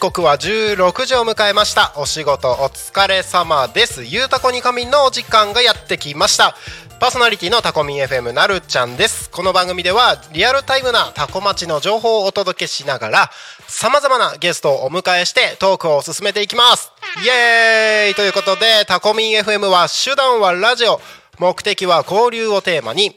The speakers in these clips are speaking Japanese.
時刻は16時を迎えました。お仕事お疲れ様です。ゆうたこに仮眠のお時間がやってきました。パーソナリティのタコミン FM なるちゃんです。この番組ではリアルタイムなタコ町の情報をお届けしながらさまざまなゲストをお迎えしてトークを進めていきます。イエーイ！ということでタコミン FM は手段はラジオ。目的は交流をテーマに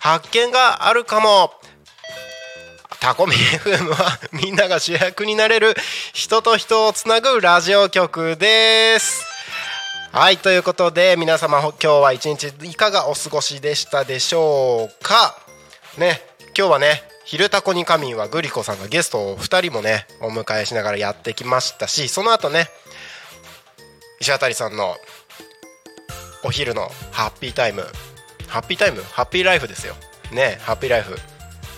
発見があるかも。タコミ FM はみんなが主役になれる人と人をつなぐラジオ局です。はいということで皆様今日は一日いかがお過ごしでしたでしょうか。ね今日はね「昼タコに仮眠」はグリコさんがゲストを2人もねお迎えしながらやってきましたしその後ね石渡さんのお昼のハッピータイムハッピータイムハッピーライフですよ。ねハッピーライフ。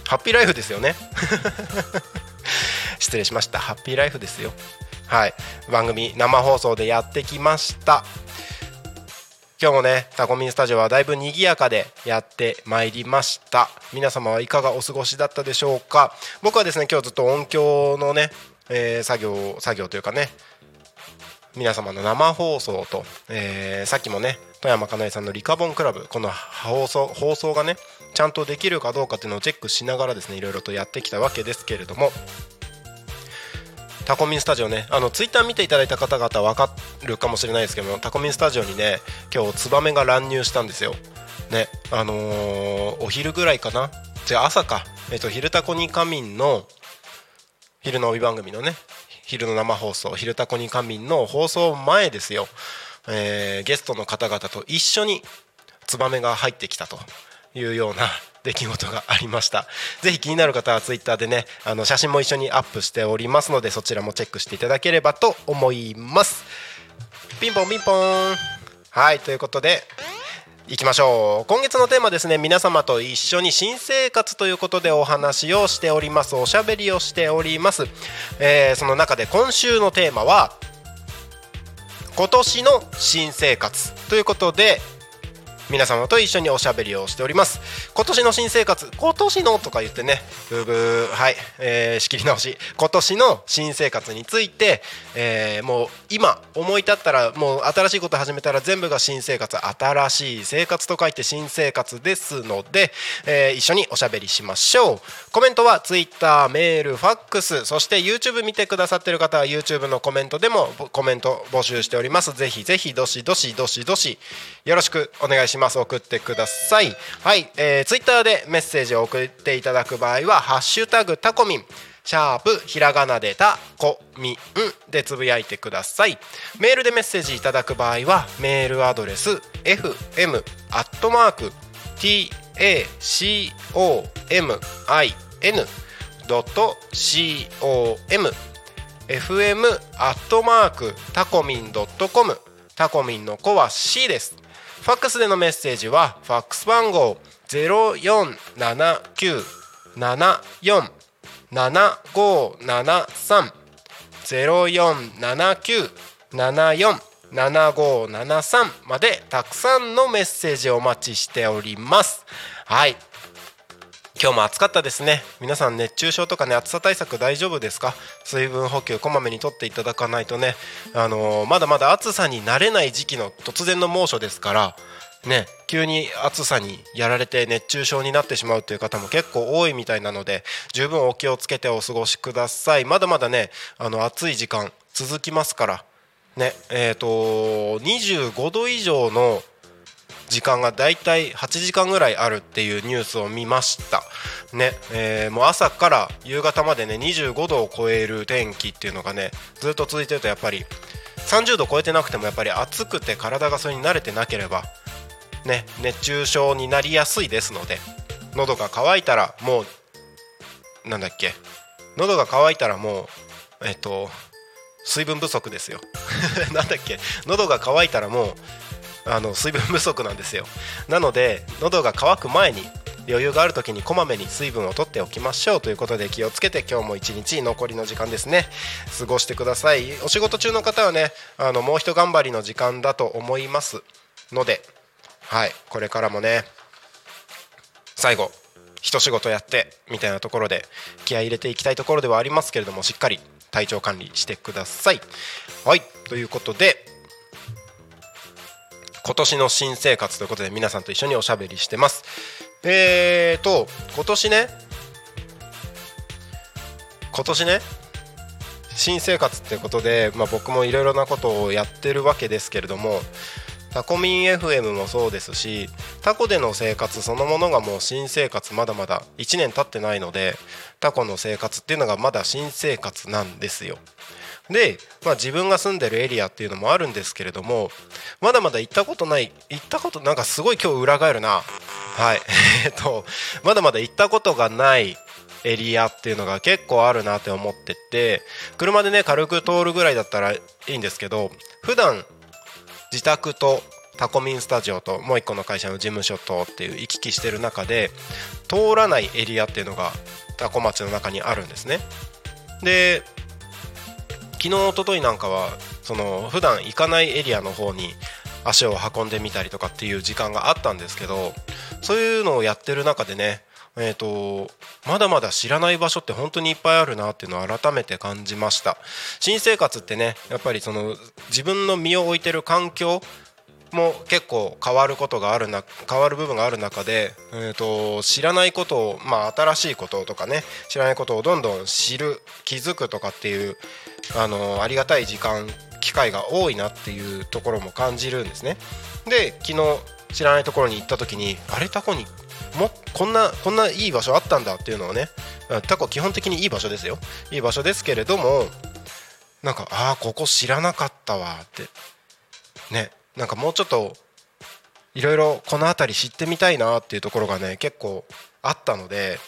ハッピーライフですよね。失礼しました。ハッピーライフですよ。はい。番組生放送でやってきました。今日もねタコミンスタジオはだいぶ賑やかでやってまいりました。皆様はいかがお過ごしだったでしょうか。僕はですね今日ずっと音響のね、えー作業作業というかね皆様の生放送と、えーさっきもね富山かなえさんのリカボンクラブ。この放送放送がねちゃんとできるかどうかっていうのをチェックしながらですねいろいろとやってきたわけですけれども。タコミンスタジオねあのツイッター見ていただいた方々わかるかもしれないですけどもタコミンスタジオにね今日ツバメが乱入したんですよ。ねあのーお昼ぐらいかな？じゃあ朝か。えっと昼タコに仮眠の昼の帯番組のね昼の生放送「昼タコに仮眠」の放送前ですよ、えーゲストの方々と一緒にツバメが入ってきたというような 出来事がありました。ぜひ気になる方はツイッターでねあの写真も一緒にアップしておりますのでそちらもチェックしていただければと思います。ピンポンピンポン。はいということでいきましょう。今月のテーマですね。皆様と一緒に新生活ということでお話をしております。おしゃべりをしております、えーその中で今週のテーマは今年の新生活ということで皆様と一緒におしゃべりをしております。今年の新生活今年のとか言ってねブーブーはい、えー仕切り直し。今年の新生活について、えーもう今思い立ったらもう新しいこと始めたら全部が新生活新しい生活と書いて新生活ですので、えー一緒におしゃべりしましょう。コメントは Twitter メールファックスそして YouTube 見てくださってる方は YouTube のコメントでもコメント募集しております。ぜひぜひどしどしどしどしよろしくお願いします。送ってください。はい、えー、Twitter でメッセージを送っていただく場合は「ハッシュタグタコミン」シャープひらがなでたこみんでつぶやいてください。メールでメッセージいただく場合はメールアドレス fm アットマーク tacomin.com fm アットマークタコミンドットコム。タコミンの子は C です。ファックスでのメッセージはファックス番号047974 7573 0479747573までたくさんのメッセージをお待ちしております。はい。今日も暑かったですね。皆さん熱中症とかね暑さ対策大丈夫ですか？水分補給こまめにとっていただかないとね。あのー、まだまだ暑さに慣れない時期の突然の猛暑ですからね急に暑さにやられて熱中症になってしまうという方も結構多いみたいなので十分お気をつけてお過ごしください。まだまだねあの暑い時間続きますからねえーと、25度以上の時間がだいたい8時間ぐらいあるっていうニュースを見ました。ね、えー、もう朝から夕方までね25度を超える天気っていうのがねずっと続いてるとやっぱり30度超えてなくてもやっぱり暑くて体がそれに慣れてなければね熱中症になりやすいですので喉が渇いたらもう なんだっけ喉が渇いたらもうえっと水分不足ですよ。なんだっけ喉が渇いたらもうあの水分不足なんですよ。なので喉が渇く前に余裕がある時にこまめに水分をとっておきましょう。ということで気をつけて今日も一日残りの時間ですね。過ごしてください。お仕事中の方はねあのもうひと頑張りの時間だと思いますのではいこれからもね最後一仕事やってみたいなところで気合い入れていきたいところではありますけれどもしっかり体調管理してください。はいということで今年の新生活ということで皆さんと一緒におしゃべりしてます。えーと今年ね今年ね新生活ってことで、まあ、僕もいろいろなことをやってるわけですけれどもタコミン FM もそうですしタコでの生活そのものがもう新生活まだまだ1年経ってないのでタコの生活っていうのがまだ新生活なんですよ。で、まあ、自分が住んでるエリアっていうのもあるんですけれどもまだまだ行ったことない行ったことなんかすごい今日裏返るな。はい。えっとまだまだ行ったことがないエリアっていうのが結構あるなって思ってて車でね軽く通るぐらいだったらいいんですけど普段自宅とタコミンスタジオともう一個の会社の事務所とっていう行き来してる中で通らないエリアっていうのがタコ町の中にあるんですね。で昨日一昨日なんかはその普段行かないエリアの方に足を運んでみたりとかっていう時間があったんですけどそういうのをやってる中でねえーと、まだまだ知らない場所って本当にいっぱいあるなっていうのを改めて感じました。新生活ってねやっぱりその自分の身を置いてる環境も結構変わることがあるな変わる部分がある中で、えーと、知らないことを、まあ、新しいこととかね知らないことをどんどん知る気づくとかっていうあのありがたい時間機会が多いなっていうところも感じるんですね。で昨日知らないところに行った時にあれ？タコにもこんなこんないい場所あったんだっていうのをねタコ基本的にいい場所ですよ。いい場所ですけれどもなんかああここ知らなかったわって。ねなんかもうちょっといろいろこの辺り知ってみたいなっていうところがね結構あったので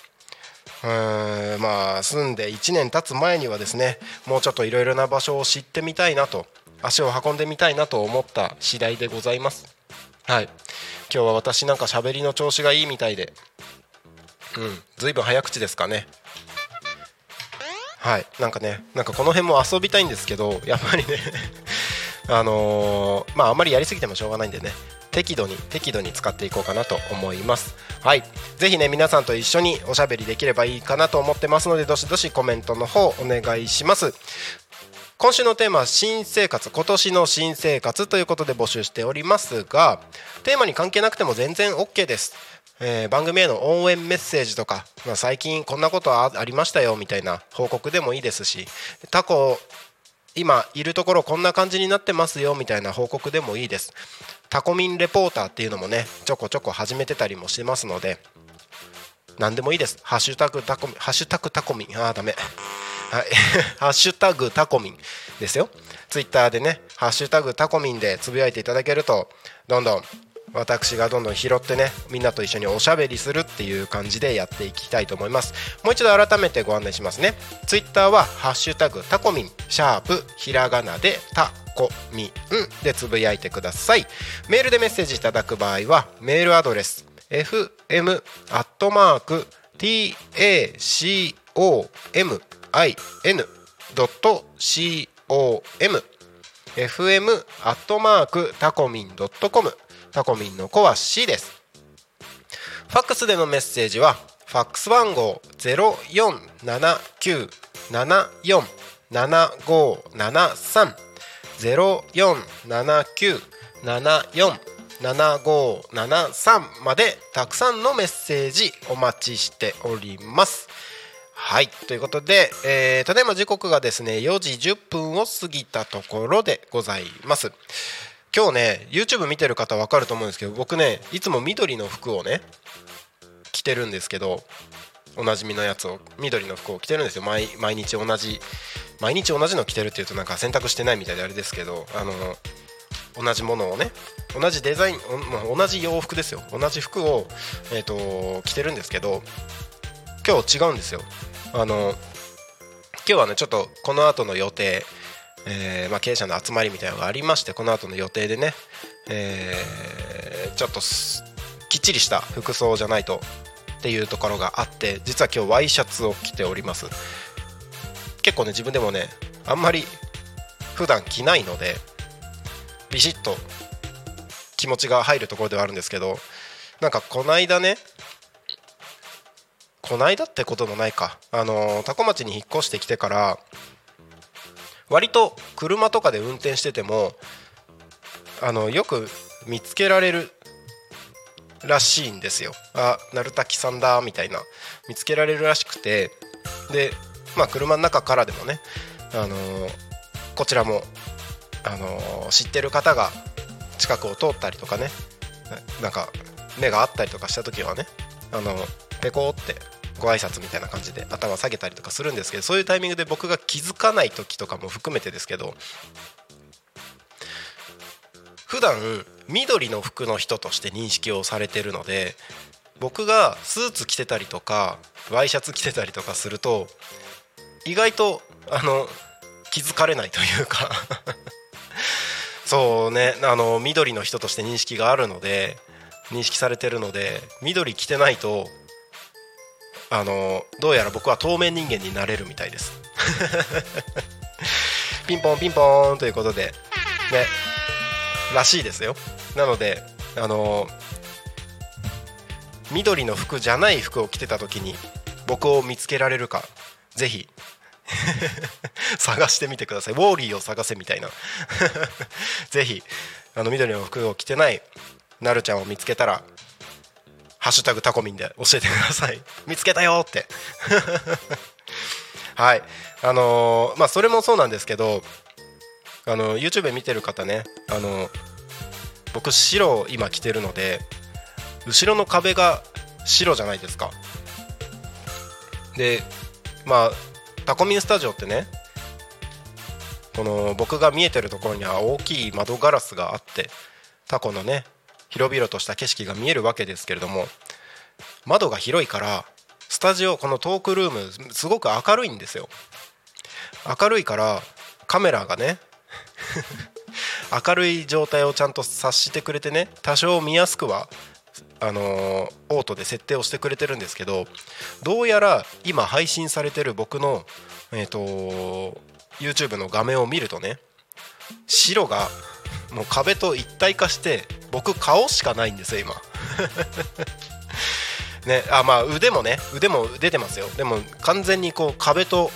うーんまあ住んで1年経つ前にはですねもうちょっといろいろな場所を知ってみたいなと足を運んでみたいなと思った次第でございます。はい。今日は私なんか喋りの調子がいいみたいで。うん。随分早口ですかね。はい。なんかねなんかこの辺も遊びたいんですけどやっぱりね あのー、まああんまりやりすぎてもしょうがないんでね。適度に適度に使っていこうかなと思います。はい。ぜひね皆さんと一緒におしゃべりできればいいかなと思ってますのでどしどしコメントの方お願いします。今週のテーマは新生活今年の新生活ということで募集しておりますがテーマに関係なくても全然 OK です。えー、番組への応援メッセージとか、まあ、最近こんなことありましたよみたいな報告でもいいですしタコ今いるところこんな感じになってますよみたいな報告でもいいです。タコミンレポーターっていうのもねちょこちょこ始めてたりもしてますので何でもいいです。ハッシュタグタコミンハッシュタグタコミ。ンあーダメ。はい。ハッシュタグタコミンですよ。ツイッターでねハッシュタグタコミンでつぶやいていただけるとどんどん私がどんどん拾ってねみんなと一緒におしゃべりするっていう感じでやっていきたいと思います。もう一度改めてご案内しますね。ツイッターは「ハッシュタグタコミン」シャープひらがなでタコミンでつぶやいてください。メールでメッセージいただく場合はメールアドレス fm アットマーク tacomin.com fm アットマークタコミン .com タコミンの子は C です。ファックスでのメッセージはファックス番号0479747573 0479747573までたくさんのメッセージお待ちしております。はい。ということで、えー、ただいま時刻がですね4時10分を過ぎたところでございます。今日ね YouTube 見てる方分かると思うんですけど僕ねいつも緑の服をね着てるんですけどおなじみのやつを緑の服を着てるんですよ。毎日同じ毎日同じの着てるっていうとなんか洗濯してないみたいであれですけどあの同じものをね同じデザイン同じ洋服ですよ。同じ服を、えーと、着てるんですけど今日違うんですよ。あの今日はねちょっとこの後の予定、えー、まあ、経営者の集まりみたいなのがありましてこの後の予定でね、えー、ちょっときっちりした服装じゃないとっていうところがあって実は今日ワイシャツを着ております。結構ね自分でもねあんまり普段着ないのでビシッと気持ちが入るところではあるんですけどなんかこないだねこないだってこともないか。あの多古町に引っ越してきてから割と車とかで運転しててもあのよく見つけられるらしいんですよ。あ鳴滝さんだみたいな。見つけられるらしくて。でまあ車の中からでもねあの、こちらもあの、知ってる方が近くを通ったりとかねなんか目があったりとかした時はねあのペコってご挨拶みたいな感じで頭下げたりとかするんですけどそういうタイミングで僕が気づかない時とかも含めてですけど普段緑の服の人として認識をされてるので僕がスーツ着てたりとかワイシャツ着てたりとかすると意外とあの気づかれないというか。そうねあの緑の人として認識があるので認識されてるので緑着てないとあのどうやら僕は透明人間になれるみたいです。ピンポンピンポーンということでねらしいですよ。なのであの緑の服じゃない服を着てた時に僕を見つけられるかぜひ 探してみてください。ウォーリーを探せみたいな。ぜひあの緑の服を着てないなるちゃんを見つけたら「ハッシュタグタコミン」で教えてください。見つけたよって。はい。あのー、まあそれもそうなんですけどあの YouTube 見てる方ねあの僕白を今着てるので後ろの壁が白じゃないですか。でまあタコミンスタジオってねこの僕が見えてるところには大きい窓ガラスがあってタコのね広々とした景色が見えるわけですけれども窓が広いからスタジオこのトークルームすごく明るいんですよ。明るいからカメラがね 明るい状態をちゃんと察してくれてね多少見やすくはあのー、オートで設定をしてくれてるんですけどどうやら今配信されてる僕の、えーと、YouTube の画面を見るとね白がもう壁と一体化して僕顔しかないんですよ今。ねあまあ腕もね腕も出てますよ。でも完全にこう壁と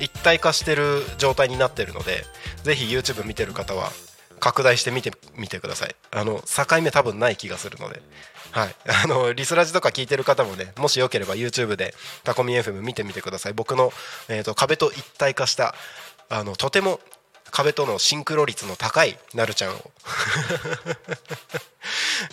一体化してる状態になってるのでぜひ YouTube 見てる方は拡大して見てみてください。あの境目多分ない気がするので。はい。あのリスラジとか聞いてる方もねもしよければ YouTube でタコミ FM 見てみてください。僕の、えーと、壁と一体化したあのとても壁とのシンクロ率の高いなるちゃんを。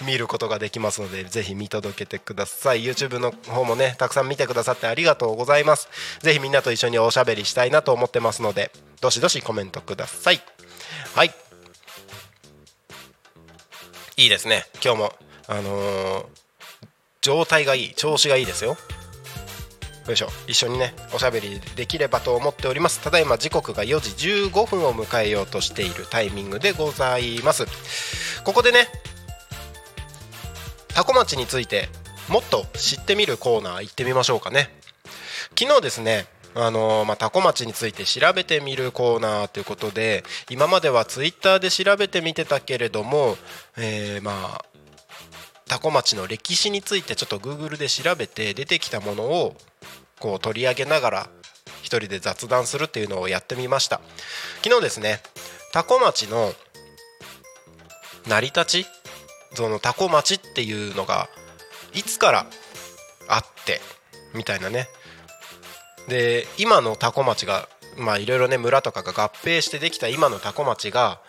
見ることができますのでぜひ見届けてください。YouTube の方もねたくさん見てくださってありがとうございます。ぜひみんなと一緒におしゃべりしたいなと思ってますのでどしどしコメントください。はい。いいですね。今日もあのー、状態がいい。調子がいいですよ。よいしょ一緒にねおしゃべりできればと思っております。ただいま時刻が4時15分を迎えようとしているタイミングでございます。ここでねタコ町についてもっと知ってみるコーナー行ってみましょうかね。昨日ですねあのまあ、タコ町について調べてみるコーナーということで今まではツイッターで調べてみてたけれども、えー、まあ多古町の歴史についてちょっと Google で調べて出てきたものをこう取り上げながら一人で雑談するっていうのをやってみました。昨日ですね多古町の成り立ちその多古町っていうのがいつからあってみたいなね。で今の多古町がまあいろいろね村とかが合併してできた今の多古町が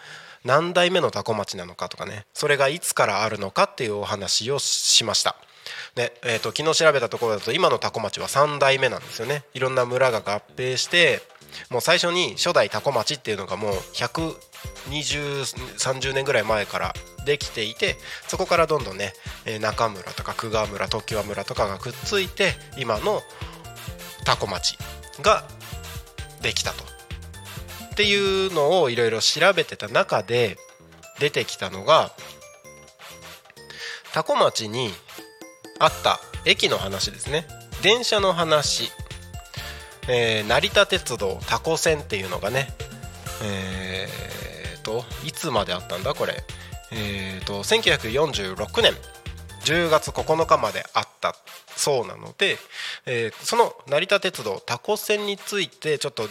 何代目の多古町なのかとかね。それがいつからあるのかっていうお話をしました。ねえーと、昨日調べたところだと今の多古町は3代目なんですよね。いろんな村が合併してもう最初に初代多古町っていうのがもう12030年ぐらい前からできていてそこからどんどんね中村とか久我村常盤村とかがくっついて今の多古町ができたと。っていうのをいろいろ調べてた中で出てきたのが多古町にあった駅の話ですね。電車の話、えー、成田鉄道多古線っていうのがねえー、といつまであったんだこれ。えー、と1946年。10月9日まであった。そうなので、えー、その成田鉄道多古線についてちょっと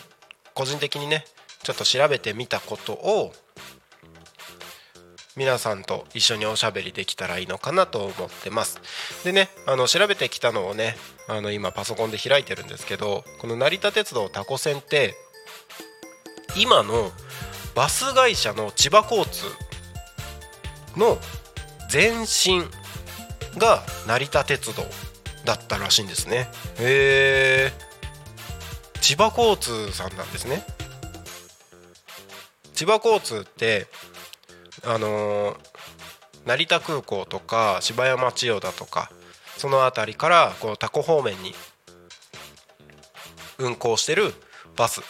個人的にねちょっと調べてみたことを皆さんと一緒におしゃべりできたらいいのかなと思ってます。でねあの調べてきたのをねあの今パソコンで開いてるんですけどこの成田鉄道タコ線って今のバス会社の千葉交通の前身が成田鉄道だったらしいんですね。へえ千葉交通さんなんですね。千葉交通ってあのー、成田空港とか芝山千代田とかその辺りからこうタコ方面に運行してるバス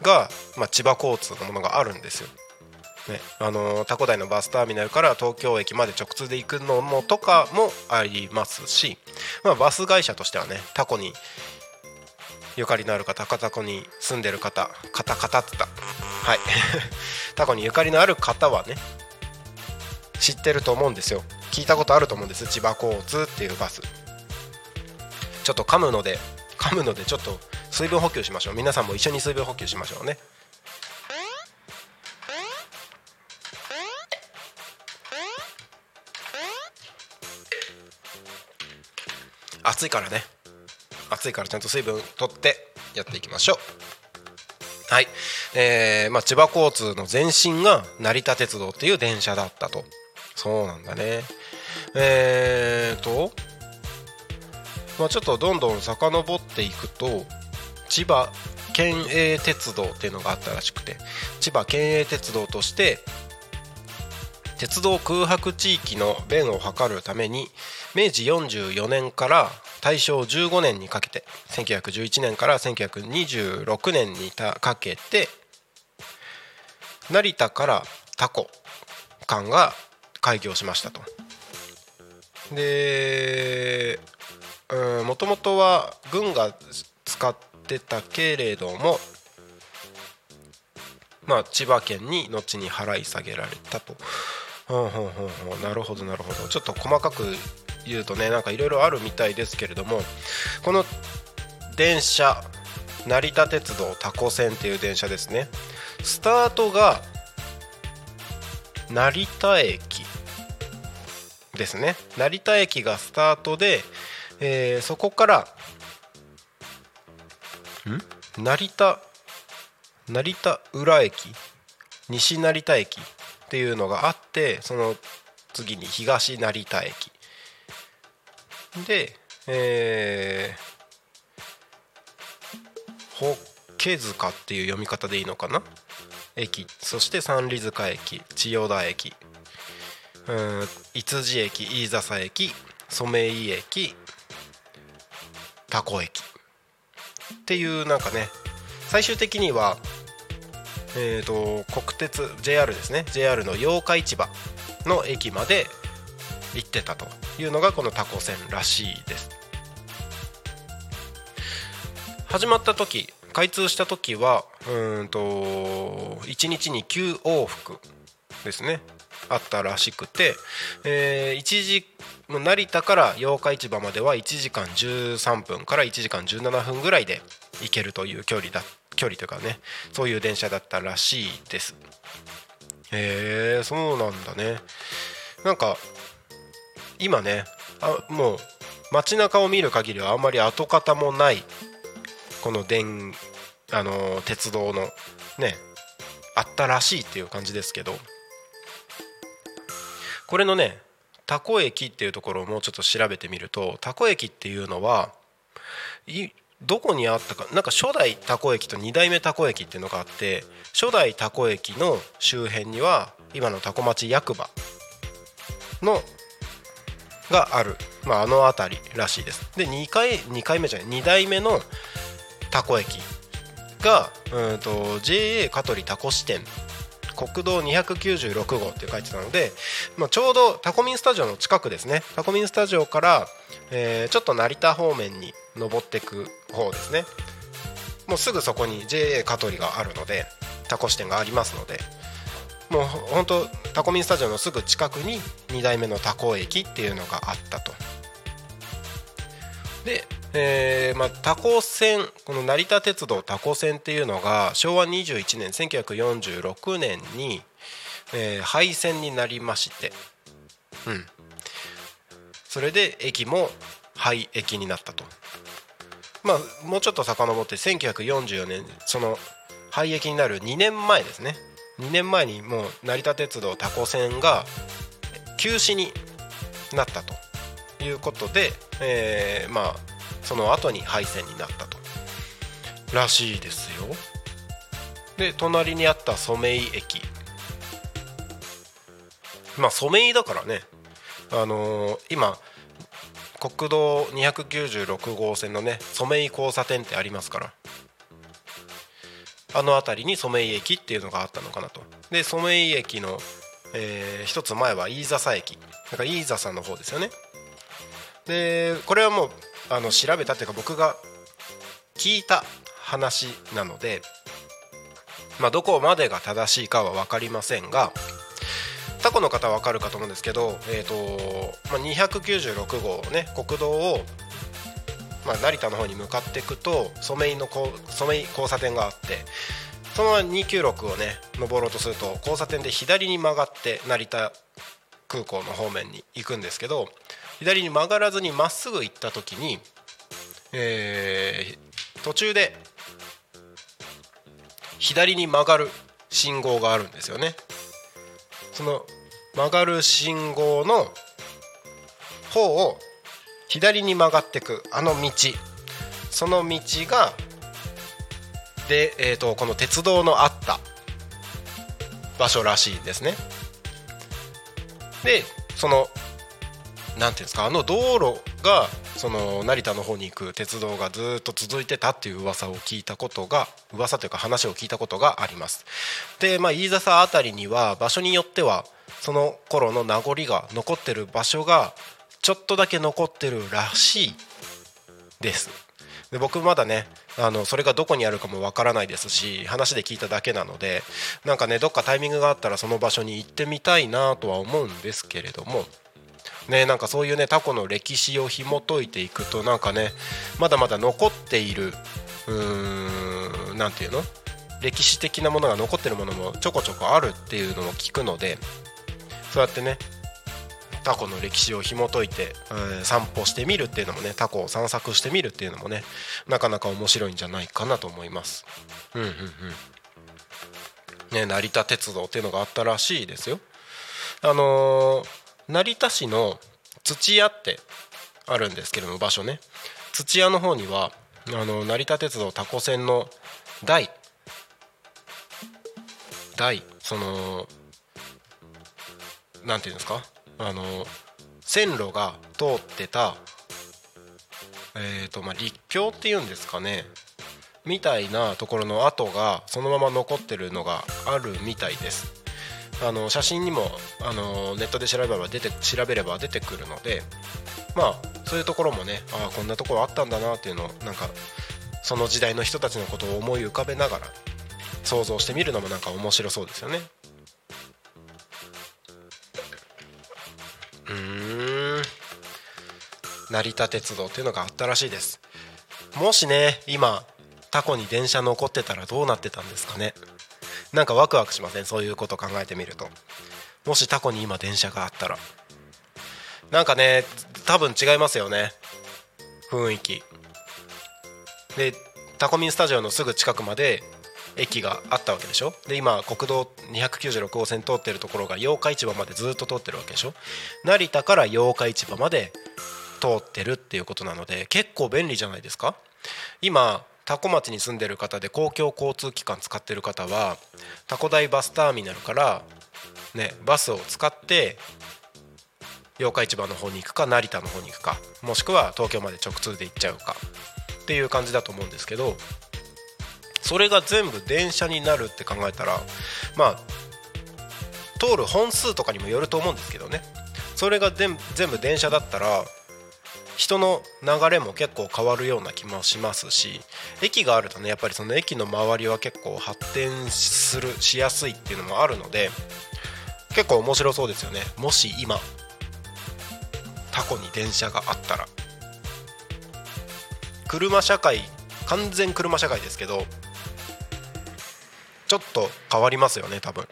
が、まあ、千葉交通のものがあるんですよ。ねあの、タコ台のバスターミナルから東京駅まで直通で行くのもとかもありますし、まあ、バス会社としてはねタコにゆかりのある方タコに住んでる方カタカタってたはい。タコにゆかりのある方はね知ってると思うんですよ。聞いたことあると思うんです。千葉交通っていうバス。ちょっと噛むので噛むのでちょっと水分補給しましょう。皆さんも一緒に水分補給しましょうね。暑いからね。暑いからちゃんと水分取ってやっていきましょう。はい、えーまあ、千葉交通の前身が成田鉄道っていう電車だったと。そうなんだね。えーと、まあ、ちょっとどんどん遡っていくと千葉県営鉄道っていうのがあったらしくて千葉県営鉄道として鉄道空白地域の便を図るために明治44年から大正15年にかけて1911年から1926年にかけて成田からタコ間が開業しましたと。でもともとは軍が使ってたけれどもまあ千葉県に後に払い下げられたと。ほうほうほうほうなるほどなるほどちょっと細かく言うとねなんかいろいろあるみたいですけれどもこの電車成田鉄道タコ線っていう電車ですね。スタートが成田駅ですね。成田駅がスタートで、えー、そこからん？成田成田浦駅西成田駅っていうのがあってその次に東成田駅で、えー、ホッケ塚っていう読み方でいいのかな？駅。そして三里塚駅。千代田駅。うん五辻駅。飯笹駅。染井駅。多古駅。っていうなんかね最終的にはえーと、と国鉄 JR ですね。JR の八日市場の駅まで行ってたと。いうのがこのタコ線らしいです。始まった時開通した時はうんと1日に9往復ですね。あったらしくて、えー、1時成田から八日市場までは1時間13分から1時間17分ぐらいで行けるという距離だ距離というかねそういう電車だったらしいです。へえそうなんだね。なんか今ねあもう街中を見る限りはあんまり跡形もないこの電あの鉄道のねあったらしいっていう感じですけどこれのねタコ駅っていうところをもうちょっと調べてみるとタコ駅っていうのはどこにあったかなんか初代タコ駅と2代目タコ駅っていうのがあって初代タコ駅の周辺には今のタコ町役場のがある、まあ、あの辺りらしいです。で2回 ,2 回目じゃない。2代目のタコ駅がうんと JA 香取タコ支店。国道296号って書いてたので、まあ、ちょうどタコミンスタジオの近くですね。タコミンスタジオから、えー、ちょっと成田方面に登っていく方ですね。もうすぐそこに JA 香取があるのでタコ支店がありますので。もう本当タコミンスタジオのすぐ近くに2代目のタコ駅っていうのがあったと。で、えーまあ、タコ線この成田鉄道タコ線っていうのが昭和21年1946年に、えー、廃線になりまして。うん。それで駅も廃駅になったと。まあもうちょっと遡って1944年その廃駅になる2年前ですね。2年前にもう成田鉄道タコ線が休止になったということで、えー、まあその後に廃線になったとらしいですよ。で隣にあった染井駅。まあ染井だからね。あのー、今国道296号線のね染井交差点ってありますから。あの辺りに染井駅っていうのがあったのかなと。で染井駅の、えー、一つ前は飯笹駅。なんか飯笹の方ですよね。でこれはもうあの調べたっていうか僕が聞いた話なので、まあ、どこまでが正しいかは分かりませんがタコの方は分かるかと思うんですけど、えーとまあ、296号ね国道を、まあ、成田の方に向かっていくと染井の染井交差点があってそのまま296をね登ろうとすると交差点で左に曲がって成田空港の方面に行くんですけど左に曲がらずにまっすぐ行った時に、えー、途中で左に曲がる信号があるんですよね。その曲がる信号の方を左に曲がってくあの道。その道がで、えーと、この鉄道のあった場所らしいんですね。でそのなんていうんですかあの道路がその成田の方に行く鉄道がずっと続いてたっていう噂を聞いたことが噂というか話を聞いたことがあります。でまあ飯笹辺りには場所によってはその頃の名残が残ってる場所がちょっとだけ残ってるらしいです。で僕まだねあのそれがどこにあるかもわからないですし話で聞いただけなのでなんかねどっかタイミングがあったらその場所に行ってみたいなとは思うんですけれども。ねなんかそういうねタコの歴史を紐解いていくとなんかねまだまだ残っているうーん何て言うの？歴史的なものが残ってるものもちょこちょこあるっていうのを聞くのでそうやってねタコの歴史を紐解いて、えー、散歩してみるっていうのもねタコを散策してみるっていうのもねなかなか面白いんじゃないかなと思います。うんうんうん。ね成田鉄道っていうのがあったらしいですよ。あのー成田市の土屋ってあるんですけれども場所ね。土屋の方にはあの成田鉄道タコ線の台。台そのなんていうんですか？あの線路が通ってたえっ、ー、とまあ立教っていうんですかねみたいなところの跡がそのまま残ってるのがあるみたいですあの写真にもあのネットで調べれば出て調べれば出てくるのでまあそういうところもねああこんなところあったんだなっていうのをなんかその時代の人たちのことを思い浮かべながら想像してみるのもなんか面白そうですよね。ーん。成田鉄道っていうのがあったらしいです。もしね今タコに電車残ってたらどうなってたんですかね。なんかワクワクしません？そういうこと考えてみると。もしタコに今電車があったら。なんかね多分違いますよね。雰囲気。でタコミンスタジオのすぐ近くまで駅があったわけでしょ？で今国道296号線通ってるところが八日市場までずっと通ってるわけでしょ？成田から八日市場まで通ってるっていうことなので結構便利じゃないですか？今多古町に住んでる方で公共交通機関使ってる方は多古台バスターミナルからねバスを使って八日市場の方に行くか成田の方に行くかもしくは東京まで直通で行っちゃうかっていう感じだと思うんですけどそれが全部電車になるって考えたらまあ通る本数とかにもよると思うんですけどね。それが全部電車だったら人の流れも結構変わるような気もしますし駅があるとねやっぱりその駅の周りは結構発展するしやすいっていうのもあるので結構面白そうですよね。もし今タコに電車があったら。車社会完全車社会ですけどちょっと変わりますよね多分。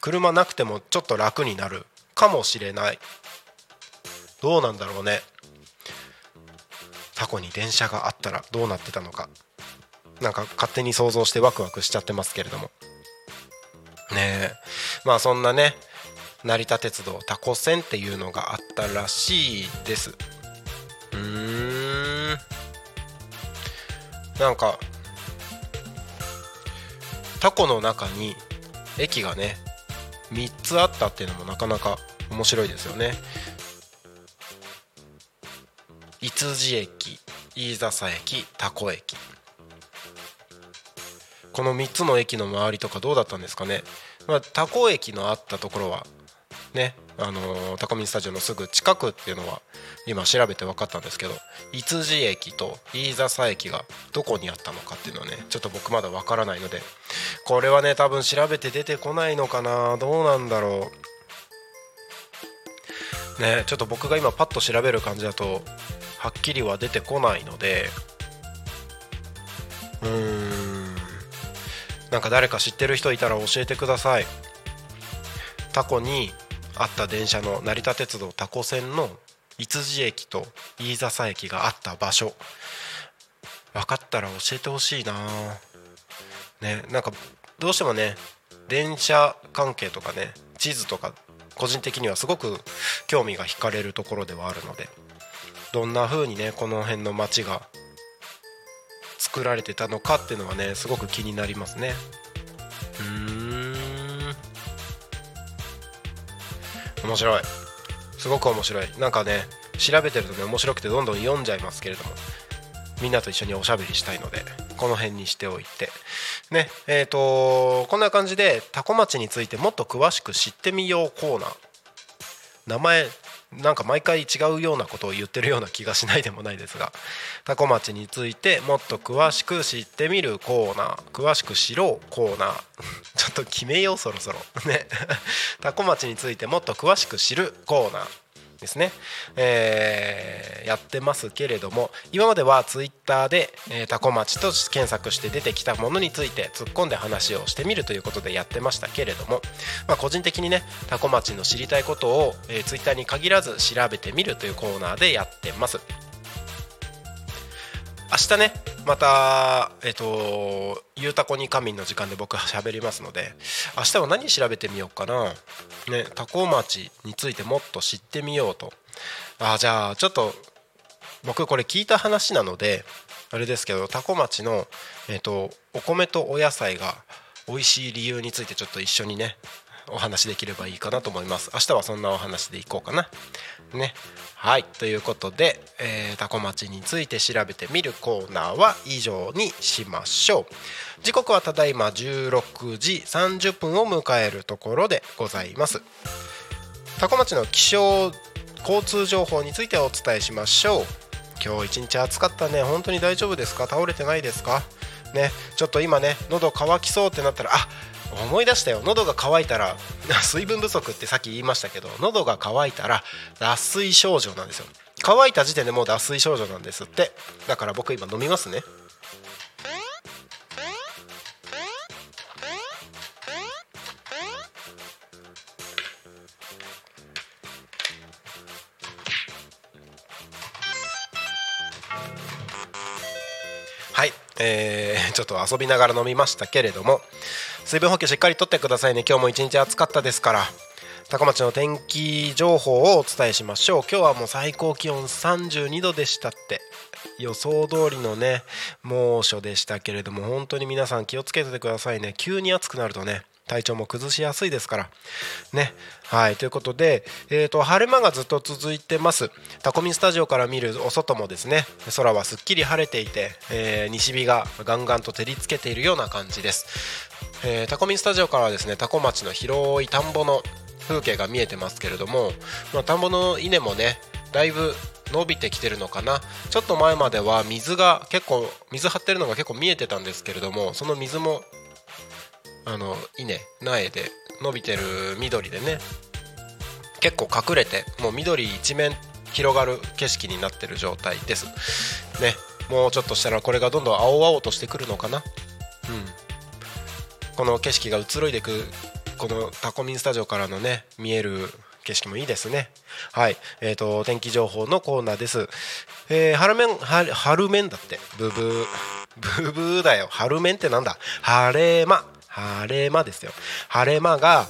車なくてもちょっと楽になるかもしれない。どうなんだろうね。タコに電車があったらどうなってたのか。なんか勝手に想像してワクワクしちゃってますけれども。ねえ。まあそんなね成田鉄道タコ線っていうのがあったらしいです。うーん。なんかタコの中に駅がね3つあったっていうのもなかなか面白いですよね。五寺駅飯笹駅タコ駅。この3つの駅の周りとかどうだったんですかね、まあ、タコ駅のあったところはねあの、タコミンスタジオのすぐ近くっていうのは今調べて分かったんですけど五寺駅と飯笹駅がどこにあったのかっていうのはねちょっと僕まだ分からないのでこれはね多分調べて出てこないのかな。どうなんだろう。ねちょっと僕が今パッと調べる感じだとはっきりは出てこないのでうーん。なんか誰か知ってる人いたら教えてください。タコにあった電車の成田鉄道タコ線の五寺駅と飯笹駅があった場所。分かったら教えてほしいな。ねなんかどうしてもね電車関係とかね地図とか個人的にはすごく興味が惹かれるところではあるのでどんな風にねこの辺の街が作られてたのかっていうのはねすごく気になりますね。うーん。面白い。すごく面白い。なんかね調べてるとね面白くてどんどん読んじゃいますけれどもみんなと一緒におしゃべりしたいのでこの辺にしておいて。ねえーとこんな感じで多古町についてもっと詳しく知ってみようコーナー。名前なんか毎回違うようなことを言ってるような気がしないでもないですがタコ町についてもっと詳しく知ってみるコーナー詳しく知ろうコーナー。ちょっと決めようそろそろ。ね。タコ町についてもっと詳しく知るコーナー。ですね、えー、やってますけれども今まではツイッターで、えー、タコ町と検索して出てきたものについて突っ込んで話をしてみるということでやってましたけれども、まあ、個人的にねタコ町の知りたいことを、えー、ツイッターに限らず調べてみるというコーナーでやってます。明日ねまたえっ、ー、と「ゆうたこに仮眠」の時間で僕は喋りますので明日は何調べてみようかな。ね多古町についてもっと知ってみようと。あじゃあちょっと僕これ聞いた話なのであれですけど多古町の、えーと、お米とお野菜が美味しい理由についてちょっと一緒にねお話できればいいかなと思います。明日はそんなお話でいこうかな。ね。はいということで、えー、タコ町について調べてみるコーナーは以上にしましょう。時刻はただいま16時30分を迎えるところでございます。タコ町の気象交通情報についてお伝えしましょう。今日一日暑かったね。本当に大丈夫ですか？倒れてないですか？ねちょっと今ね喉乾きそうってなったらあ思い出したよ。喉が渇いたら 水分不足ってさっき言いましたけど喉が渇いたら脱水症状なんですよ。乾いた時点でもう脱水症状なんですって。だから僕今飲みますね。はい、えー、ちょっと遊びながら飲みましたけれども。水分補給しっかりとってくださいね。今日も一日暑かったですから。高松の天気情報をお伝えしましょう。今日はもう最高気温32度でしたって。予想通りのね猛暑でしたけれども本当に皆さん気をつけててくださいね。急に暑くなるとね体調も崩しやすいですから。ね。はい。ということで、えーと、晴れ間がずっと続いてます。タコミスタジオから見るお外もですね空はすっきり晴れていて、えー、西日がガンガンと照りつけているような感じです、えー、タコミスタジオからはですねタコ町の広い田んぼの風景が見えてますけれども、まあ、田んぼの稲もねだいぶ伸びてきてるのかな。ちょっと前までは水が結構水張ってるのが結構見えてたんですけれどもその水もあの稲苗で伸びてる緑でね。結構隠れてもう緑一面広がる景色になってる状態です。ね。もうちょっとしたらこれがどんどん青々としてくるのかな。うん。この景色が移ろいでくこのタコミンスタジオからのね見える景色もいいですね。はい。えーと、天気情報のコーナーです、えー、春面春面だって。ブブー。ブブーだよ。春面ってなんだ？晴れ間。晴れ間ですよ。晴れ間が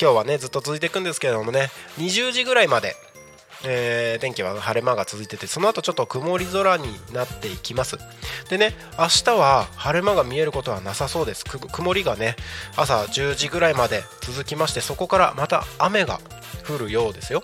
今日はねずっと続いていくんですけれどもね20時ぐらいまで、えー、天気は晴れ間が続いててその後ちょっと曇り空になっていきます。でね明日は晴れ間が見えることはなさそうです。曇りがね朝10時ぐらいまで続きましてそこからまた雨が降るようですよ。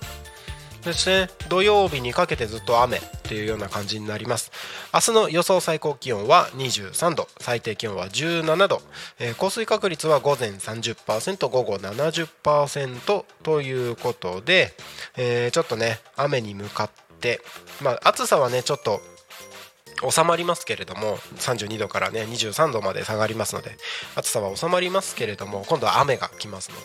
そして土曜日にかけてずっと雨というような感じになります。明日の予想最高気温は23度最低気温は17度、えー、降水確率は午前30%午後70%ということで、えー、ちょっとね雨に向かってまあ暑さはねちょっと収まりますけれども32度からね23度まで下がりますので暑さは収まりますけれども今度は雨が来ますの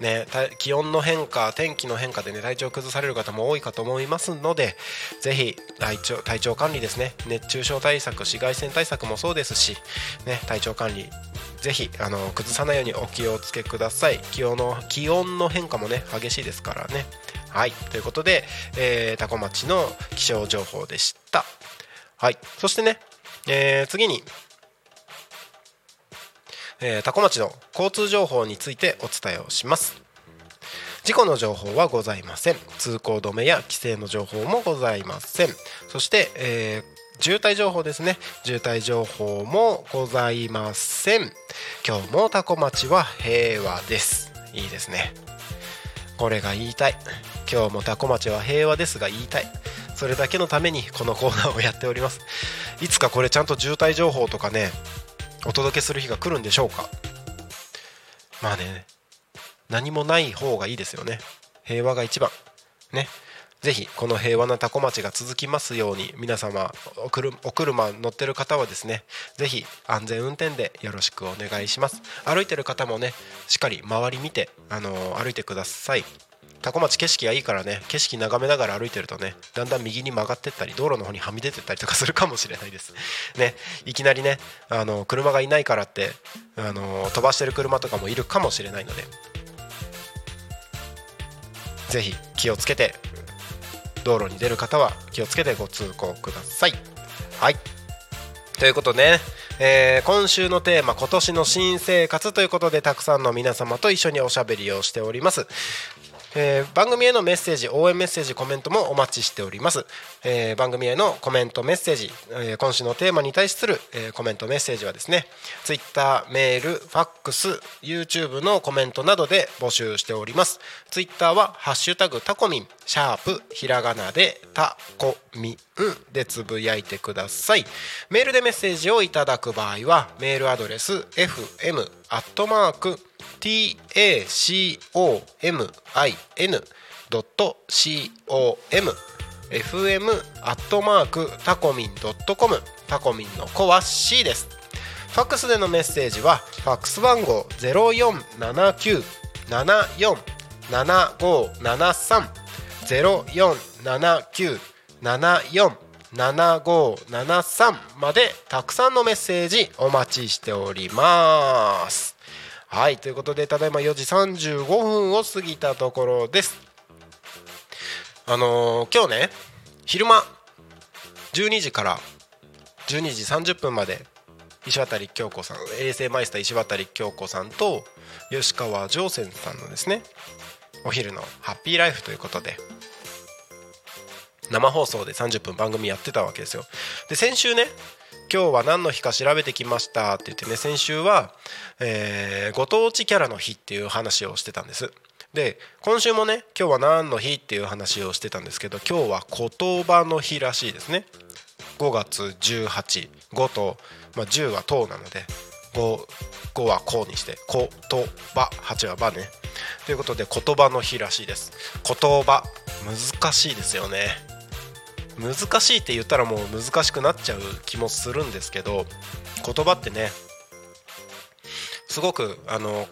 で、ね、気温の変化天気の変化でね体調崩される方も多いかと思いますのでぜひ体調体調管理ですね熱中症対策紫外線対策もそうですし、ね、体調管理ぜひあの崩さないようにお気をつけください。気温の気温の変化もね激しいですからね。はい。ということで、えー、タコ町の気象情報でした。はい。そしてね、えー、次に、えー、多古町の交通情報についてお伝えをします。事故の情報はございません。通行止めや規制の情報もございません。そして、えー、渋滞情報ですね。渋滞情報もございません。今日も多古町は平和です。いいですね。これが言いたい。今日も多古町は平和ですが言いたい。それだけのためにこのコーナーをやっております。いつかこれちゃんと渋滞情報とかねお届けする日が来るんでしょうか。まあね何もない方がいいですよね。平和が一番。ね。ぜひこの平和な多古町が続きますように皆様お車乗ってる方はですねぜひ安全運転でよろしくお願いします。歩いてる方もねしっかり周り見てあの歩いてください。多古町景色がいいからね景色眺めながら歩いてるとねだんだん右に曲がってったり道路の方にはみ出てったりとかするかもしれないです。ねいきなりねあの車がいないからってあの飛ばしてる車とかもいるかもしれないのでぜひ気をつけて道路に出る方は気をつけてご通行ください。はい。ということでねえー、今週のテーマ今年の新生活ということでたくさんの皆様と一緒におしゃべりをしております。えー、番組へのメッセージ応援メッセージコメントもお待ちしております、えー、番組へのコメントメッセージ、えー、今週のテーマに対する、えコメントメッセージはですね Twitter メールファックス YouTube のコメントなどで募集しております。Twitter は「ハッシュタグタコミン」シャープひらがなでタコミンでつぶやいてください。メールでメッセージをいただく場合はメールアドレス fm アットマーク tacomin.com fm アットマークタコミン .com タコミンの子は C です。ファックスでのメッセージはファックス番号0479747573 0479747573までたくさんのメッセージお待ちしております。はいということでただいま4時35分を過ぎたところです。あのー今日ね昼間12時から12時30分まで石渡京子さん衛星マイスター石渡京子さんと吉川上泉さんのですねお昼のハッピーライフということで生放送で30分番組やってたわけですよ。で先週ね今日は何の日か調べてきました。って言ってね先週は、えーご当地キャラの日っていう話をしてたんです。で今週もね今日は何の日っていう話をしてたんですけど今日は言葉の日らしいですね。5月185と、まあ、10は「と」なので 5, 5は「こ」にして「言葉」8は「ば」ね。ということで言葉の日らしいです。言葉難しいですよね。難しいって言ったらもう難しくなっちゃう気もするんですけど言葉ってねすごくあの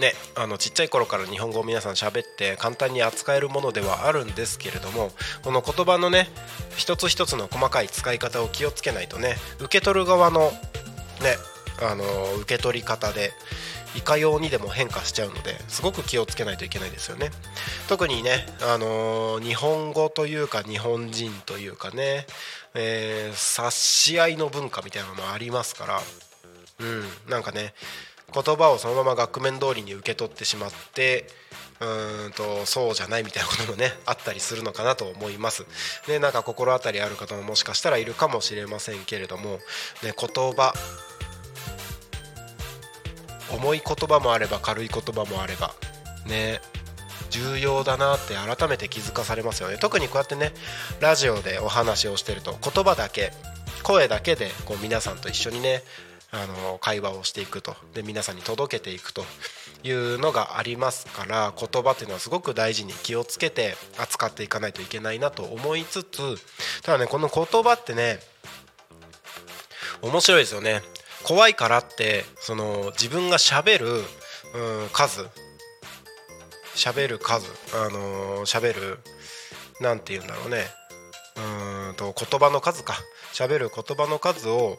ねあのちっちゃい頃から日本語を皆さん喋って簡単に扱えるものではあるんですけれどもこの言葉のね一つ一つの細かい使い方を気をつけないとね受け取る側のねあの受け取り方でいかようにでも変化しちゃうのですごく気をつけないといけないですよね。特にね、あの日本語というか日本人というかね、えー察し合いの文化みたいなのもありますからうんなんかね言葉をそのまま額面通りに受け取ってしまってうーんとそうじゃないみたいなこともねあったりするのかなと思います。でなんか心当たりある方ももしかしたらいるかもしれませんけれども、ね、言葉重い言葉もあれば軽い言葉もあればね重要だなって改めて気づかされますよね。特にこうやってねラジオでお話をしてると言葉だけ声だけでこう皆さんと一緒にねあの会話をしていくとで皆さんに届けていくというのがありますから言葉っていうのはすごく大事に気をつけて扱っていかないといけないなと思いつつただねこの言葉ってね面白いですよね。怖いからってその自分がしゃべる、うん、数。しゃべる数。あのしゃべるなんて言うんだろうね。うんと言葉の数か。しゃべる言葉の数を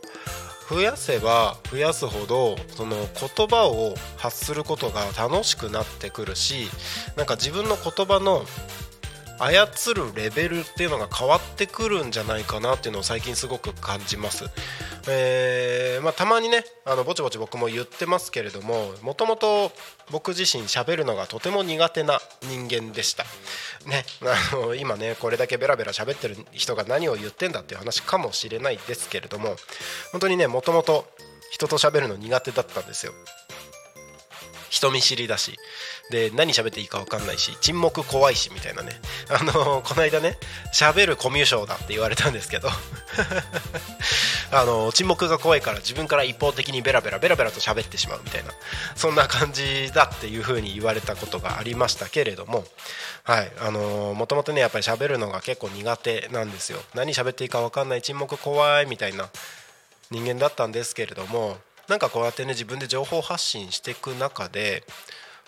増やせば増やすほどその言葉を発することが楽しくなってくるしなんか自分の言葉の操るレベルっていうのが変わってくるんじゃないかなっていうのを最近すごく感じます。えーまあ、たまにねあのぼちぼち僕も言ってますけれどももともと僕自身喋るのがとても苦手な人間でした。ね、あの今ねこれだけベラベラ喋ってる人が何を言ってんだっていう話かもしれないですけれども本当にねもともと人と喋るの苦手だったんですよ。人見知りだし。で何喋っていいか分かんないし沈黙怖いしみたいなね。あのこの間ね喋るコミュ障だって言われたんですけど。あの沈黙が怖いから自分から一方的にベラベラベラベラと喋ってしまうみたいな。そんな感じだっていう風に言われたことがありましたけれども。はい。あのもともとねやっぱり喋るのが結構苦手なんですよ。何喋っていいか分かんない沈黙怖いみたいな人間だったんですけれども。なんかこうやってね自分で情報発信していく中で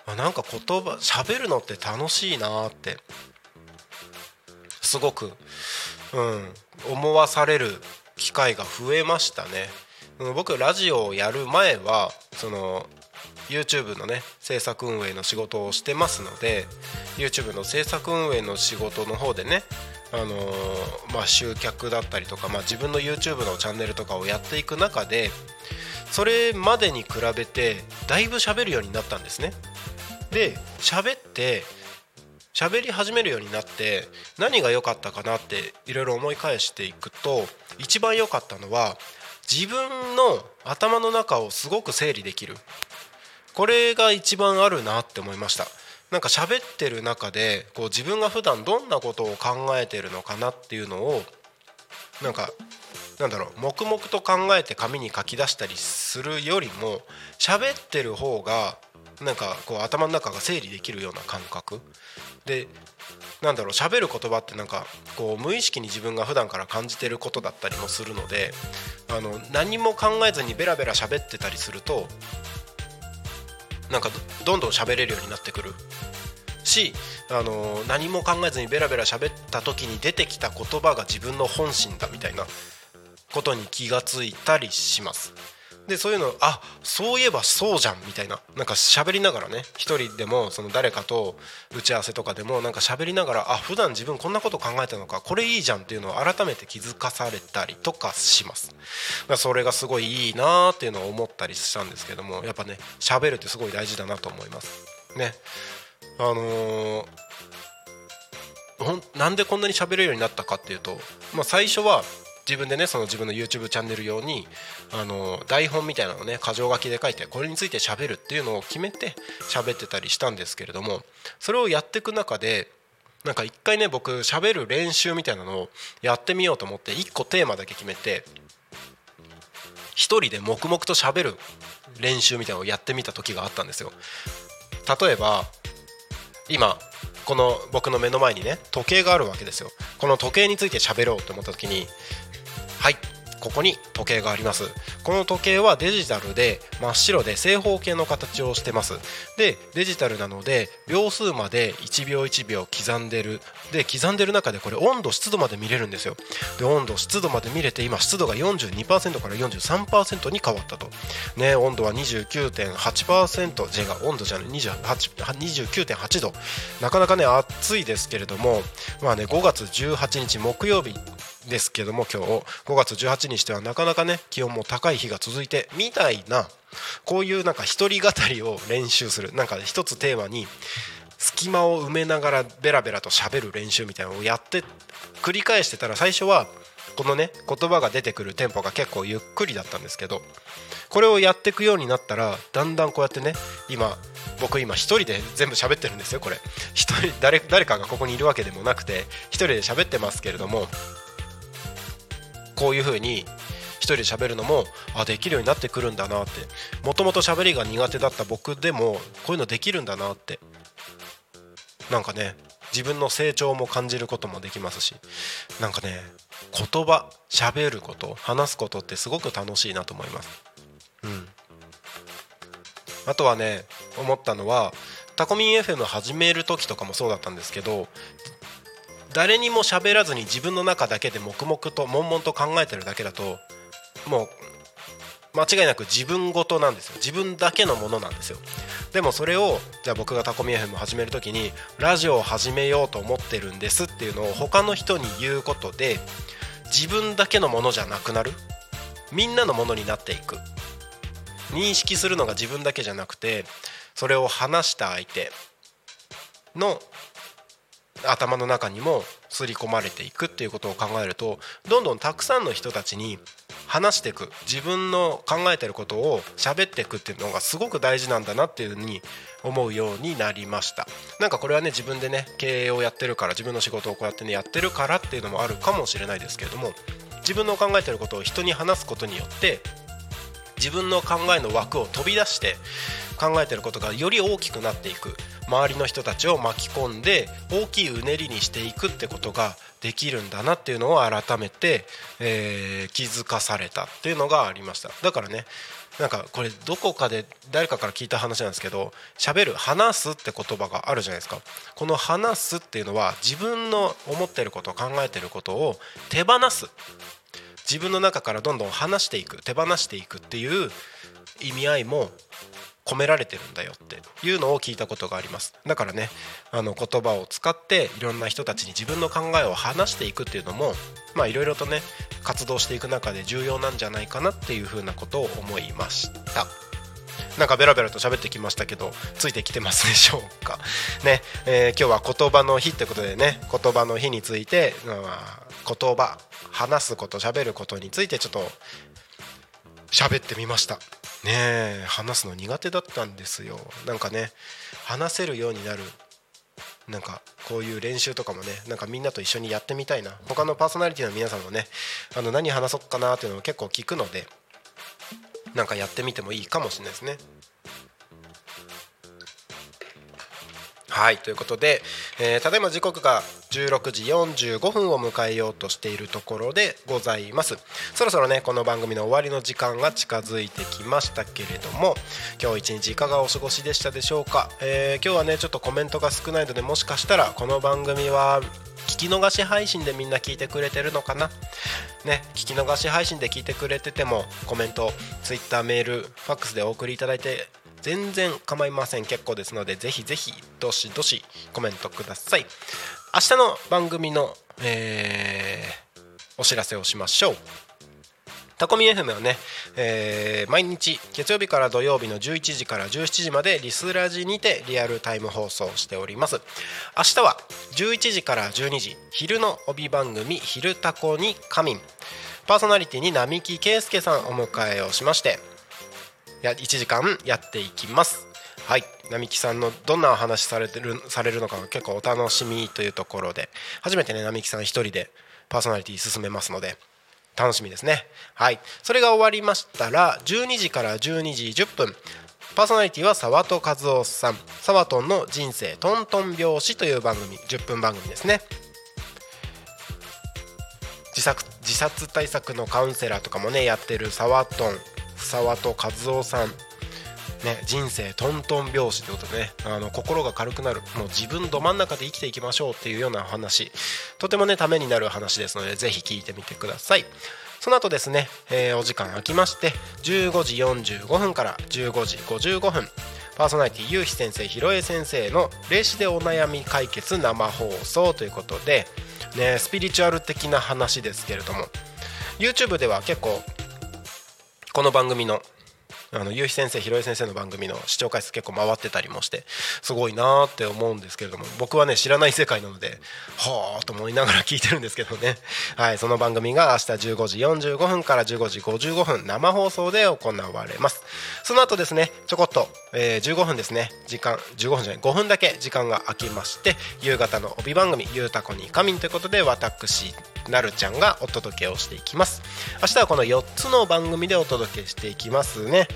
あなんか言葉喋るのって楽しいなってすごく、うん、思わされる機会が増えましたね。僕ラジオをやる前はその YouTube のね制作運営の仕事をしてますので YouTube の制作運営の仕事の方でねあのーまあ、集客だったりとか、まあ、自分の YouTube のチャンネルとかをやっていく中でそれまでに比べてだいぶ喋るようになったんですね。で喋って喋り始めるようになって何が良かったかなっていろいろ思い返していくと一番良かったのは自分の頭の中をすごく整理できる。これが一番あるなって思いました。なんか喋ってる中でこう自分が普段どんなことを考えてるのかなっていうのをなんかなんだろう黙々と考えて紙に書き出したりするよりも喋ってる方がなんかこう頭の中が整理できるような感覚。でなんだろう喋る言葉ってなんかこう無意識に自分が普段から感じてることだったりもするのであの何も考えずにベラベラ喋ってたりするとなんかどんどん喋れるようになってくる。しあの何も考えずにベラベラ喋った時に出てきた言葉が自分の本心だみたいなことに気がついたりします。でそういうのあそういえばそうじゃんみたいな。なんか喋りながらね一人でもその誰かと打ち合わせとかでもなんか喋りながらあ普段自分こんなこと考えたのかこれいいじゃんっていうのを改めて気づかされたりとかします。それがすごいいいなーっていうのを思ったりしたんですけどもやっぱね喋るってすごい大事だなと思います。ね。あのーほんなんでこんなに喋れるようになったかっていうと、まあ、最初は自分でねその自分の YouTube チャンネル用にあの台本みたいなのをね箇条書きで書いてこれについて喋るっていうのを決めて喋ってたりしたんですけれどもそれをやっていく中でなんか一回ね僕喋る練習みたいなのをやってみようと思って1個テーマだけ決めて一人で黙々と喋る練習みたいなのをやってみた時があったんですよ。例えば今この僕の目の前にね時計があるわけですよこの時計について喋ろうと思った時にはい。ここに時計があります。この時計はデジタルで真っ白で正方形の形をしてます。でデジタルなので秒数まで1秒1秒刻んでる。で刻んでる中でこれ温度湿度まで見れるんですよ。で温度湿度まで見れて今湿度が42%から43%に変わったと。ね温度は29.8%違う温度じゃない29.8度。なかなかね暑いですけれどもまあね5月18日木曜日ですけども今日5月18にしてはなかなかね気温も高い日が続いてみたいなこういうなんか一人語りを練習する。なんか一つテーマに隙間を埋めながらベラベラと喋る練習みたいなのをやって繰り返してたら最初はこのね言葉が出てくるテンポが結構ゆっくりだったんですけどこれをやっていくようになったらだんだんこうやってね今僕今一人で全部喋ってるんですよこれ。一人誰誰かがここにいるわけでもなくて一人で喋ってますけれどもこういう風に一人で喋るのもあできるようになってくるんだなって。もともと喋りが苦手だった僕でもこういうのできるんだなって。なんかね自分の成長も感じることもできますし。なんかね言葉喋ること話すことってすごく楽しいなと思います。うん。あとはね思ったのはタコミン FM 始める時とかもそうだったんですけど誰にも喋らずに自分の中だけで黙々と悶々と考えてるだけだともう間違いなく自分ごとなんですよ。自分だけのものなんですよ。でもそれをじゃあ僕がタコミ FM を始める時にラジオを始めようと思ってるんですっていうのを他の人に言うことで自分だけのものじゃなくなる。みんなのものになっていく。認識するのが自分だけじゃなくてそれを話した相手の頭の中にも刷り込まれていくっていうことを考えるとどんどんたくさんの人たちに話していく自分の考えてることを喋っていくっていうのがすごく大事なんだなっていうふうに思うようになりました。なんかこれはね自分でね経営をやってるから自分の仕事をこうやってねやってるからっていうのもあるかもしれないですけれども自分の考えてることを人に話すことによって自分の考えの枠を飛び出して考えてることがより大きくなっていく。周りの人たちを巻き込んで大きいうねりにしていくってことができるんだなっていうのを改めて、えー、気づかされたっていうのがありました。だからねなんかこれどこかで誰かから聞いた話なんですけど喋る話すって言葉があるじゃないですか。この話すっていうのは自分の思ってること考えてることを手放す。自分の中からどんどん話していく手放していくっていう意味合いも込められてるんだよっていうのを聞いたことがあります。だからねあの言葉を使っていろんな人たちに自分の考えを話していくっていうのもまあいろいろとね活動していく中で重要なんじゃないかなっていうふうなことを思いました。なんかベラベラと喋ってきましたけどついてきてますでしょうか？ね、えー、今日は言葉の日ってことでね言葉の日について、まあ、言葉話すこと喋ることについてちょっと喋ってみました。ね話すの苦手だったんですよ。なんかね話せるようになる。なんかこういう練習とかもねなんかみんなと一緒にやってみたいな。他のパーソナリティの皆さんもねあの何話そうかなっていうのを結構聞くのでなんかやってみてもいいかもしれないですね。はいということで、えー、ただいま時刻が16時45分を迎えようとしているところでございます。そろそろねこの番組の終わりの時間が近づいてきましたけれども今日一日いかがお過ごしでしたでしょうか、えー、今日はねちょっとコメントが少ないのでもしかしたらこの番組は聞き逃し配信でみんな聞いてくれてるのかな？ね聞き逃し配信で聞いてくれててもコメント Twitter メールファックスでお送りいただいて全然構いません結構ですのでぜひぜひどしどしコメントください。明日の番組の、えー、お知らせをしましょう。タコミ FM はね、えー、毎日月曜日から土曜日の11時から17時までリスラジにてリアルタイム放送しております。明日は11時から12時昼の帯番組「昼タコに仮眠」パーソナリティに並木圭介さんお迎えをしましてや1時間やっていきます。はい。並木さんのどんなお話されてるされるのかが結構お楽しみというところで。初めてね並木さん一人でパーソナリティ進めますので楽しみですね。はい。それが終わりましたら12時から12時10分パーソナリティは沢戸和夫さん「サワトンの人生トントン拍子」という番組10分番組ですね。自殺自殺対策のカウンセラーとかもねやってるサワトン沢戸和夫さん。ね、人生トントン拍子ということでねあの心が軽くなる。もう自分ど真ん中で生きていきましょうっていうような話。とてもねためになる話ですのでぜひ聞いてみてください。その後ですね、えー、お時間空きまして15時45分から15時55分。パーソナリティゆうひ先生ひろえ先生の「霊視でお悩み解決生放送」ということで、ね、スピリチュアル的な話ですけれども YouTube では結構この番組のあの夕日先生ひろえ先生の番組の視聴回数結構回ってたりもしてすごいなって思うんですけれども僕はね知らない世界なのではあと思いながら聞いてるんですけどね。はいその番組が明日15時45分から15時55分生放送で行われます。その後ですねちょこっと、えー、15分ですね時間15分じゃない5分だけ時間が空きまして夕方の帯番組「ゆうたこに仮眠」ということで私なるちゃんがお届けをしていきます。明日はこの4つの番組でお届けしていきますね。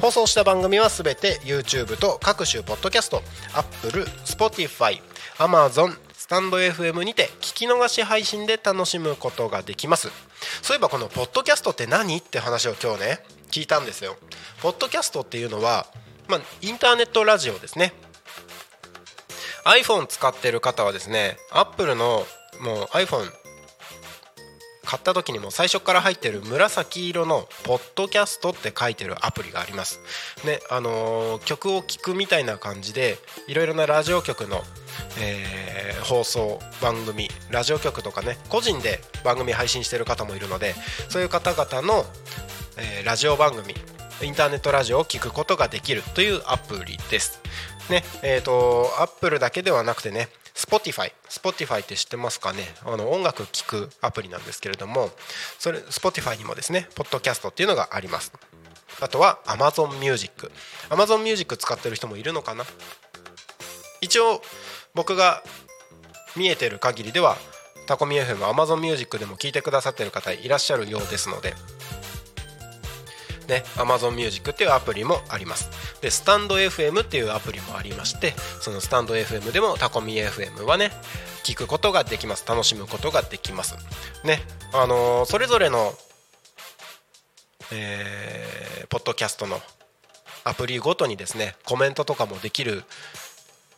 放送した番組はすべて YouTube と各種ポッドキャスト Apple、Spotify、Amazon スタンド FM にて聞き逃し配信で楽しむことができます。そういえばこのポッドキャストって何って話を今日ね聞いたんですよ。ポッドキャストっていうのは、まあ、インターネットラジオですね。iPhone 使ってる方はですね Apple のもう iPhone 買った時にも最初から入ってる紫色の「ポッドキャスト」って書いてるアプリがあります。ねあのー、曲を聴くみたいな感じでいろいろなラジオ局の、えー、放送番組ラジオ局とかね個人で番組配信してる方もいるのでそういう方々の、えー、ラジオ番組インターネットラジオを聴くことができるというアプリです。ねえーと、アップルだけではなくてね Spotify Spotify って知ってますかね？あの音楽聴くアプリなんですけれどもそれ Spotify にもですねポッドキャストっていうのがあります。あとは Amazon Music Amazon Music 使ってる人もいるのかな？一応僕が見えてる限りではタコミ FM Amazon Music でも聞いてくださってる方いらっしゃるようですのでね Amazon Music っていうアプリもあります。でスタンド FM っていうアプリもありましてそのスタンド FM でもタコミ FM はね聞くことができます。楽しむことができます。ねあのー、それぞれのえー、ポッドキャストのアプリごとにですねコメントとかもできる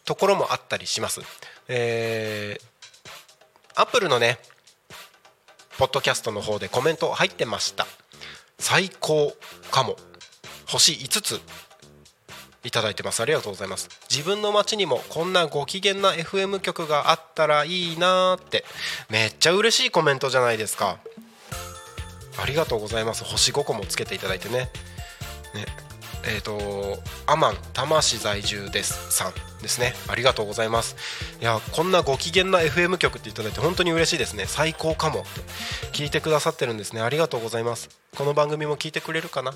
ところもあったりします。えー、アップルのねポッドキャストの方でコメント入ってました。最高かも。星5つ。いただいてます。ありがとうございます。自分の街にもこんなご機嫌な FM 局があったらいいなーって。めっちゃ嬉しいコメントじゃないですか。ありがとうございます。星5個もつけていただいてね。ね。えっ、ー、とアマン多摩市在住ですさんですね。ありがとうございます。いやこんなご機嫌な FM 局っていただいて本当に嬉しいですね。最高かも。って聞いてくださってるんですね。ありがとうございます。この番組も聞いてくれるかな？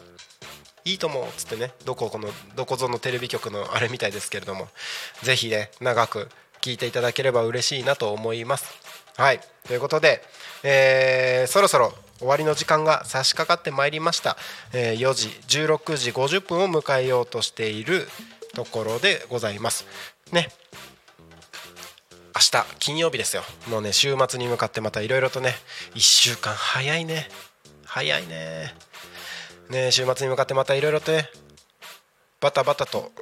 いいと思うっつってね。どここのどこぞのテレビ局のあれみたいですけれども。ぜひね長く聞いていただければ嬉しいなと思います。はい。ということで、えー、そろそろ終わりの時間が差し掛かってまいりました、えー、4時16時50分を迎えようとしているところでございます。ね。明日金曜日ですよ。もうね週末に向かってまたいろいろとね1週間早いね。早いね。ね週末に向かってまたいろいろとねバタバタと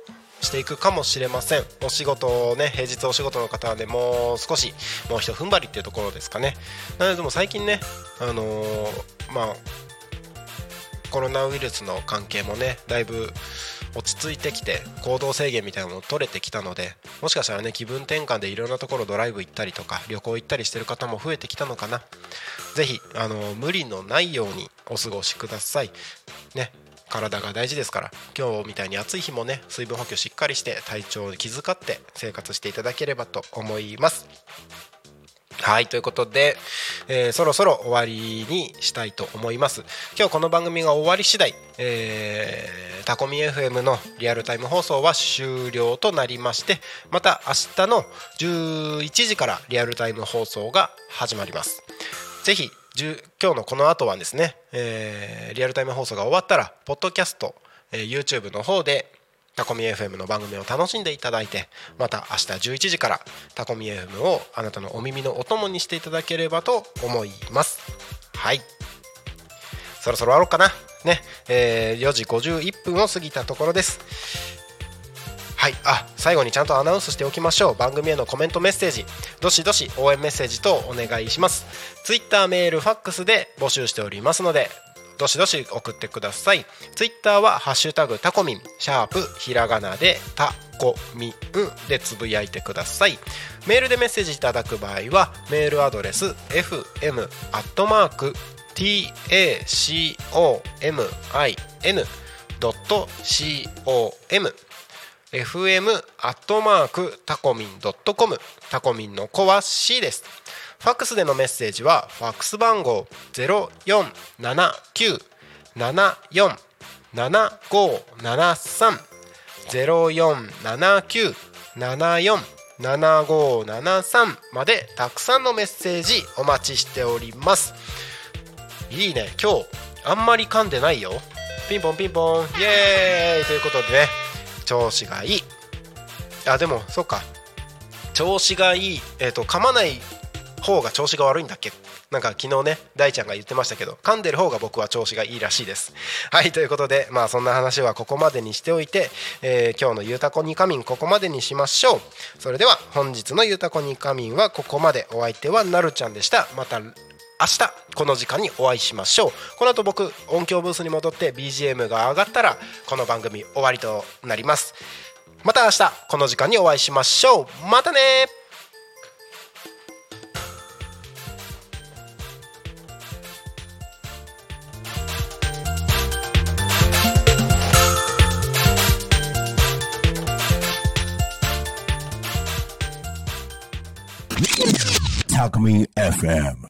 していくかもしれません。お仕事ね平日お仕事の方はねもう少しもうひと踏ん張りっていうところですかね。なのでも最近ねあのー、まあコロナウイルスの関係もねだいぶ落ち着いてきて行動制限みたいなのも取れてきたのでもしかしたらね気分転換でいろんなところドライブ行ったりとか旅行行ったりしてる方も増えてきたのかな。是非あの無理のないようにお過ごしください。ね。体が大事ですから今日みたいに暑い日もね水分補給しっかりして体調を気遣って生活していただければと思います。はいということで、えー、そろそろ終わりにしたいと思います。今日この番組が終わり次第、えー、タコミ FM のリアルタイム放送は終了となりましてまた明日の11時からリアルタイム放送が始まります。ぜひ今日のこの後はですね、えー、リアルタイム放送が終わったらポッドキャスト、えー、YouTube の方でタコミ FM の番組を楽しんでいただいてまた明日11時からタコミ FM をあなたのお耳のお供にしていただければと思います。はい。そろそろ終わろうかな。ね、えー、4時51分を過ぎたところです。はい。あ最後にちゃんとアナウンスしておきましょう。番組へのコメントメッセージ。どしどし応援メッセージとお願いします。Twitter メールファックスで募集しておりますのでどしどし送ってください。Twitter は「ハッシュタグタコミン」シャープひらがなでタコミンでつぶやいてください。メールでメッセージいただく場合はメールアドレス fm アットマーク tacomin.com fm アットマークタコミンドットコム。タコミンの子は C です。ファックスでのメッセージはファックス番号ゼロ四七九七四七五七三。ゼロ四七九七四七五七三までたくさんのメッセージお待ちしております。いいね。今日あんまり噛んでないよ。ピンポンピンポン。イエーイ。ということでね。調子がいい。あでもそっか。調子がいい。えっ、ー、と噛まない方が調子が悪いんだっけ？なんか昨日ね大ちゃんが言ってましたけど噛んでる方が僕は調子がいいらしいです。はいということでまあそんな話はここまでにしておいて、えー、今日のゆうたこにかみんここまでにしましょう。それでは本日のゆうたこにかみんはここまで。お相手はなるちゃんでした。また明日この時間にお会いしましょう。この後僕音響ブースに戻って BGM が上がったらこの番組終わりとなります。また明日この時間にお会いしましょう。またね Alchemy FM.